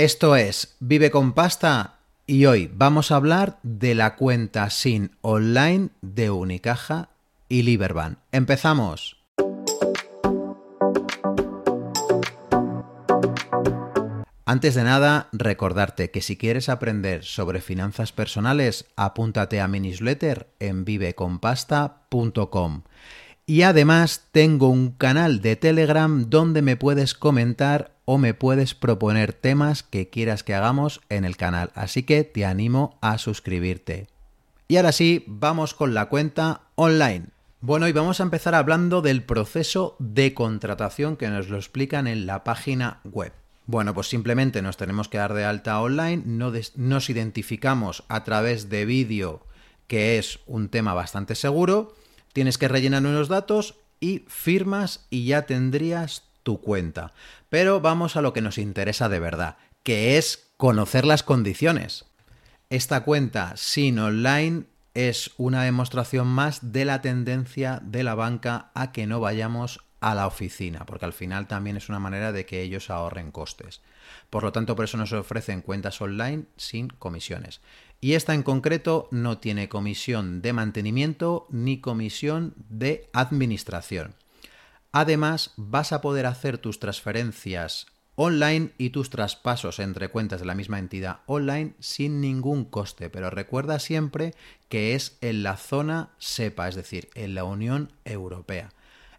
Esto es Vive con Pasta y hoy vamos a hablar de la cuenta SIN online de Unicaja y Liberbank. ¡Empezamos! Antes de nada, recordarte que si quieres aprender sobre finanzas personales, apúntate a mi newsletter en viveconpasta.com. Y además tengo un canal de Telegram donde me puedes comentar o me puedes proponer temas que quieras que hagamos en el canal. Así que te animo a suscribirte. Y ahora sí, vamos con la cuenta online. Bueno, y vamos a empezar hablando del proceso de contratación que nos lo explican en la página web. Bueno, pues simplemente nos tenemos que dar de alta online, nos identificamos a través de vídeo, que es un tema bastante seguro, Tienes que rellenar unos datos y firmas y ya tendrías tu cuenta. Pero vamos a lo que nos interesa de verdad, que es conocer las condiciones. Esta cuenta sin online es una demostración más de la tendencia de la banca a que no vayamos a la oficina, porque al final también es una manera de que ellos ahorren costes. Por lo tanto, por eso nos ofrecen cuentas online sin comisiones. Y esta en concreto no tiene comisión de mantenimiento ni comisión de administración. Además, vas a poder hacer tus transferencias online y tus traspasos entre cuentas de la misma entidad online sin ningún coste, pero recuerda siempre que es en la zona SEPA, es decir, en la Unión Europea.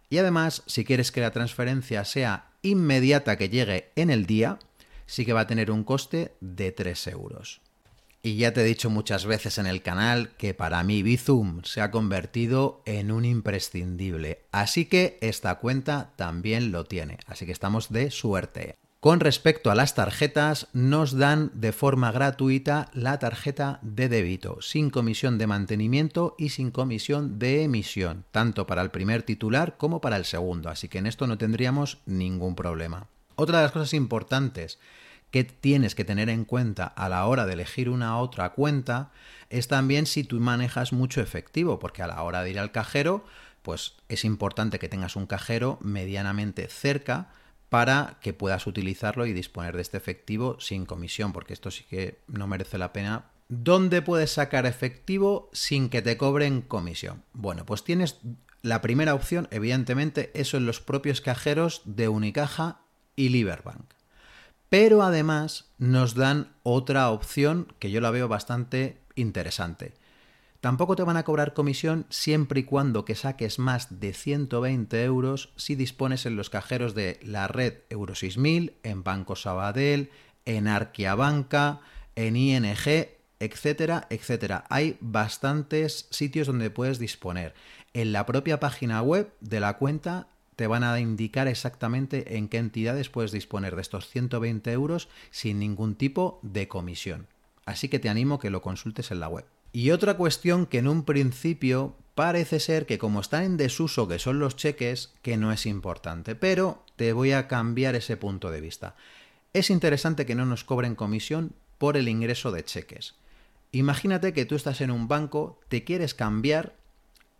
Y además, si quieres que la transferencia sea inmediata que llegue en el día, sí que va a tener un coste de 3 euros. Y ya te he dicho muchas veces en el canal que para mí Bizum se ha convertido en un imprescindible. Así que esta cuenta también lo tiene. Así que estamos de suerte. Con respecto a las tarjetas, nos dan de forma gratuita la tarjeta de débito, sin comisión de mantenimiento y sin comisión de emisión, tanto para el primer titular como para el segundo. Así que en esto no tendríamos ningún problema. Otra de las cosas importantes que tienes que tener en cuenta a la hora de elegir una otra cuenta es también si tú manejas mucho efectivo, porque a la hora de ir al cajero, pues es importante que tengas un cajero medianamente cerca para que puedas utilizarlo y disponer de este efectivo sin comisión, porque esto sí que no merece la pena. ¿Dónde puedes sacar efectivo sin que te cobren comisión? Bueno, pues tienes la primera opción, evidentemente, eso en los propios cajeros de Unicaja y Liberbank. Pero además nos dan otra opción que yo la veo bastante interesante. Tampoco te van a cobrar comisión siempre y cuando que saques más de 120 euros si dispones en los cajeros de la red Euro 6000, en Banco Sabadell, en Arquiabanca, en ING, etcétera, etcétera. Hay bastantes sitios donde puedes disponer. En la propia página web de la cuenta te van a indicar exactamente en qué entidades puedes disponer de estos 120 euros sin ningún tipo de comisión. Así que te animo que lo consultes en la web. Y otra cuestión que en un principio parece ser que como están en desuso que son los cheques, que no es importante, pero te voy a cambiar ese punto de vista. Es interesante que no nos cobren comisión por el ingreso de cheques. Imagínate que tú estás en un banco, te quieres cambiar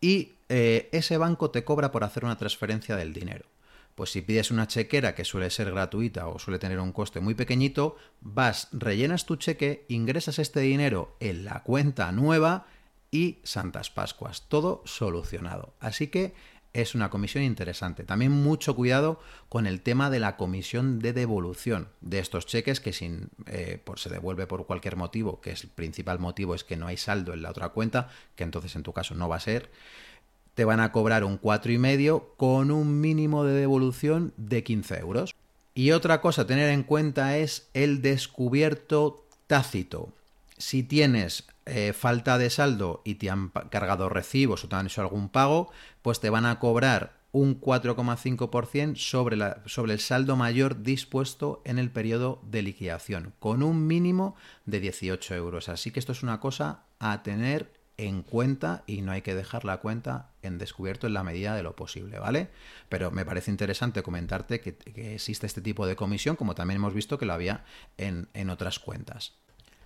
y eh, ese banco te cobra por hacer una transferencia del dinero. Pues si pides una chequera que suele ser gratuita o suele tener un coste muy pequeñito, vas, rellenas tu cheque, ingresas este dinero en la cuenta nueva y Santas Pascuas. Todo solucionado. Así que es una comisión interesante. También mucho cuidado con el tema de la comisión de devolución de estos cheques que sin, eh, por, se devuelve por cualquier motivo, que es el principal motivo es que no hay saldo en la otra cuenta, que entonces en tu caso no va a ser te van a cobrar un 4,5 con un mínimo de devolución de 15 euros. Y otra cosa a tener en cuenta es el descubierto tácito. Si tienes eh, falta de saldo y te han cargado recibos o te han hecho algún pago, pues te van a cobrar un 4,5% sobre, sobre el saldo mayor dispuesto en el periodo de liquidación, con un mínimo de 18 euros. Así que esto es una cosa a tener en cuenta y no hay que dejar la cuenta en descubierto en la medida de lo posible, ¿vale? Pero me parece interesante comentarte que, existe este tipo de comisión, como también hemos visto que lo había en, en otras cuentas.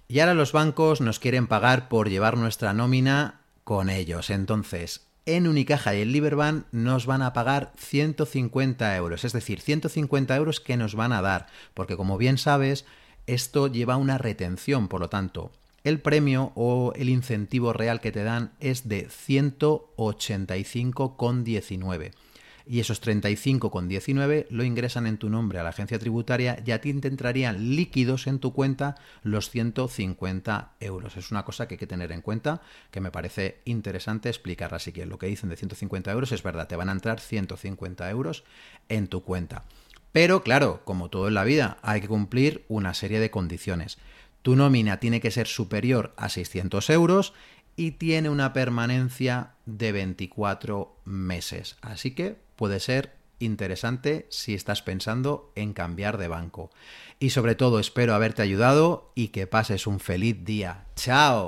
Y ahora los bancos nos quieren pagar por llevar nuestra nómina con ellos. Entonces, en Unicaja y en Liberbank nos van a pagar 150 euros, es decir, 150 euros que nos van a dar, porque como bien sabes, esto lleva una retención, por lo tanto, el premio o el incentivo real que te dan es de 185,19 y esos 35,19 lo ingresan en tu nombre a la agencia tributaria y a ti entrarían líquidos en tu cuenta los 150 euros. Es una cosa que hay que tener en cuenta, que me parece interesante explicar. Así que lo que dicen de 150 euros es verdad, te van a entrar 150 euros en tu cuenta. Pero claro, como todo en la vida, hay que cumplir una serie de condiciones. Tu nómina tiene que ser superior a 600 euros y tiene una permanencia de 24 meses. Así que puede ser interesante si estás pensando en cambiar de banco. Y sobre todo espero haberte ayudado y que pases un feliz día. ¡Chao!